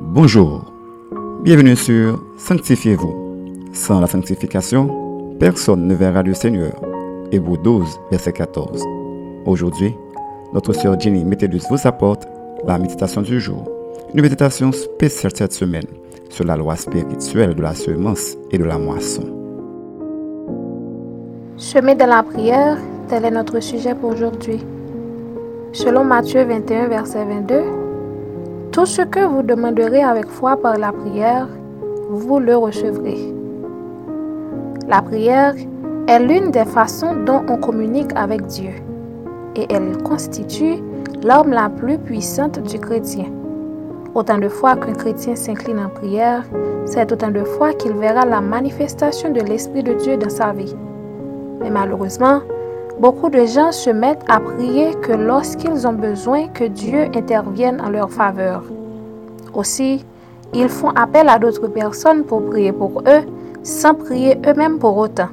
Bonjour, bienvenue sur Sanctifiez-vous. Sans la sanctification, personne ne verra le Seigneur. Hébreu 12, verset 14. Aujourd'hui, notre sœur Jenny Métellus vous apporte la méditation du jour. Une méditation spéciale cette semaine sur la loi spirituelle de la semence et de la moisson. Chemin de la prière, tel est notre sujet pour aujourd'hui. Selon Matthieu 21, verset 22, Tout ce que vous demanderez avec foi par la prière, vous le recevrez. La prière est l'une des façons dont on communique avec Dieu et elle constitue l'arme la plus puissante du chrétien. Autant de fois qu'un chrétien s'incline en prière, c'est autant de fois qu'il verra la manifestation de l'Esprit de Dieu dans sa vie. Mais malheureusement, beaucoup de gens se mettent à prier que lorsqu'ils ont besoin que Dieu intervienne en leur faveur. Aussi, ils font appel à d'autres personnes pour prier pour eux sans prier eux-mêmes pour autant.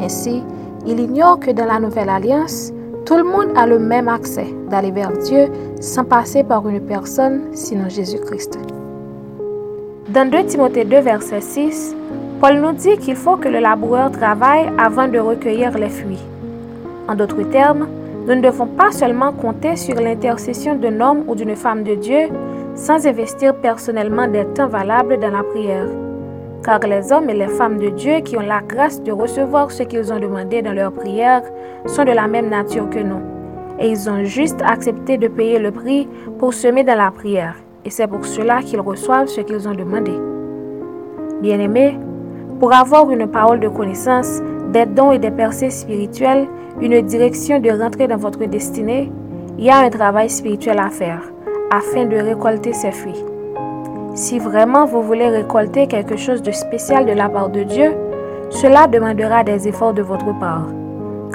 Ainsi, ils ignorent que dans la Nouvelle Alliance, tout le monde a le même accès d'aller vers Dieu sans passer par une personne, sinon Jésus-Christ. Dans 2 Timothée 2, verset 6, Paul nous dit qu'il faut que le laboureur travaille avant de recueillir les fruits. En d'autres termes, nous ne devons pas seulement compter sur l'intercession d'un homme ou d'une femme de Dieu sans investir personnellement des temps valables dans la prière. Car les hommes et les femmes de Dieu qui ont la grâce de recevoir ce qu'ils ont demandé dans leur prière sont de la même nature que nous. Et ils ont juste accepté de payer le prix pour semer dans la prière. Et c'est pour cela qu'ils reçoivent ce qu'ils ont demandé. Bien-aimés, pour avoir une parole de connaissance, des dons et des percées spirituelles, une direction de rentrer dans votre destinée, il y a un travail spirituel à faire afin de récolter ses fruits. Si vraiment vous voulez récolter quelque chose de spécial de la part de Dieu, cela demandera des efforts de votre part.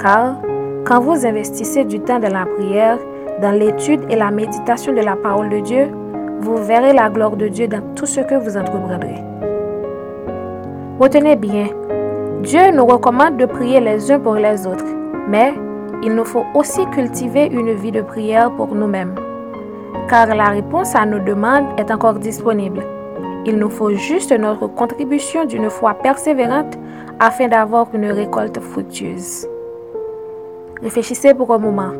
Car quand vous investissez du temps dans la prière, dans l'étude et la méditation de la parole de Dieu, vous verrez la gloire de Dieu dans tout ce que vous entreprendrez. Retenez bien, Dieu nous recommande de prier les uns pour les autres, mais il nous faut aussi cultiver une vie de prière pour nous-mêmes. Car la réponse à nos demandes est encore disponible. Il nous faut juste notre contribution d'une foi persévérante afin d'avoir une récolte fructueuse. Réfléchissez pour un moment.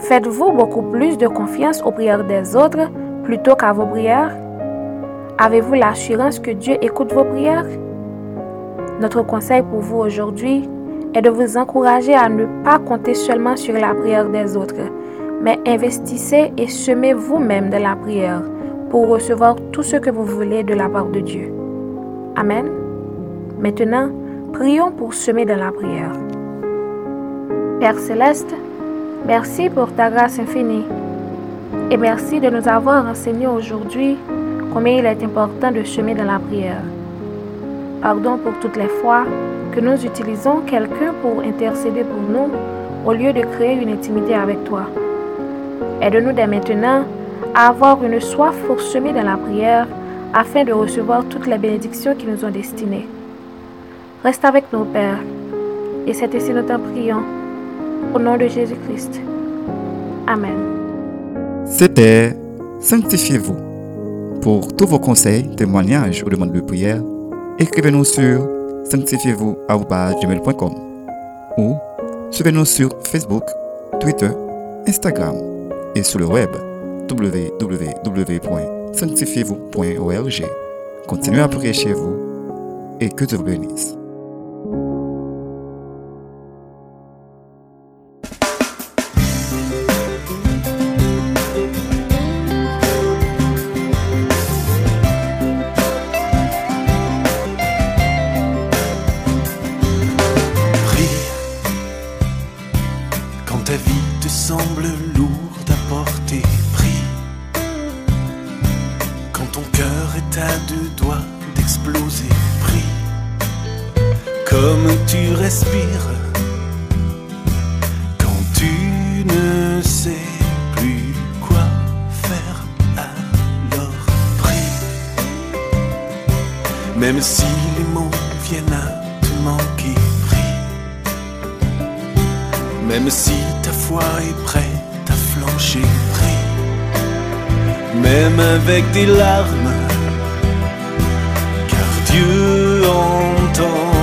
Faites-vous beaucoup plus de confiance aux prières des autres plutôt qu'à vos prières? Avez-vous l'assurance que Dieu écoute vos prières? Notre conseil pour vous aujourd'hui est de vous encourager à ne pas compter seulement sur la prière des autres, mais investissez et semez vous-même de la prière pour recevoir tout ce que vous voulez de la part de Dieu. Amen. Maintenant, prions pour semer dans la prière. Père céleste, merci pour ta grâce infinie et merci de nous avoir enseigné aujourd'hui combien il est important de semer dans la prière. Pardon pour toutes les fois que nous utilisons quelqu'un pour intercéder pour nous au lieu de créer une intimité avec toi. Aide-nous dès maintenant à avoir une soif pour semer dans la prière afin de recevoir toutes les bénédictions qui nous ont destinées. Reste avec nous, Père, et c'est ainsi nous t'en. Au nom de Jésus-Christ. Amen. C'était Sanctifiez-vous. Pour tous vos conseils, témoignages ou demandes de prière, écrivez-nous sur sanctifiez-vous.com ou suivez-nous sur Facebook, Twitter, Instagram et sur le web www.sanctifiez-vous.org. Continuez à prier chez vous et que Dieu vous bénisse. À deux doigts d'exploser. Prie comme tu respires quand tu ne sais plus quoi faire. Alors prie même si les mots viennent à te manquer. Prie même si ta foi est prête à flancher, prie. même avec des larmes, car Dieu entend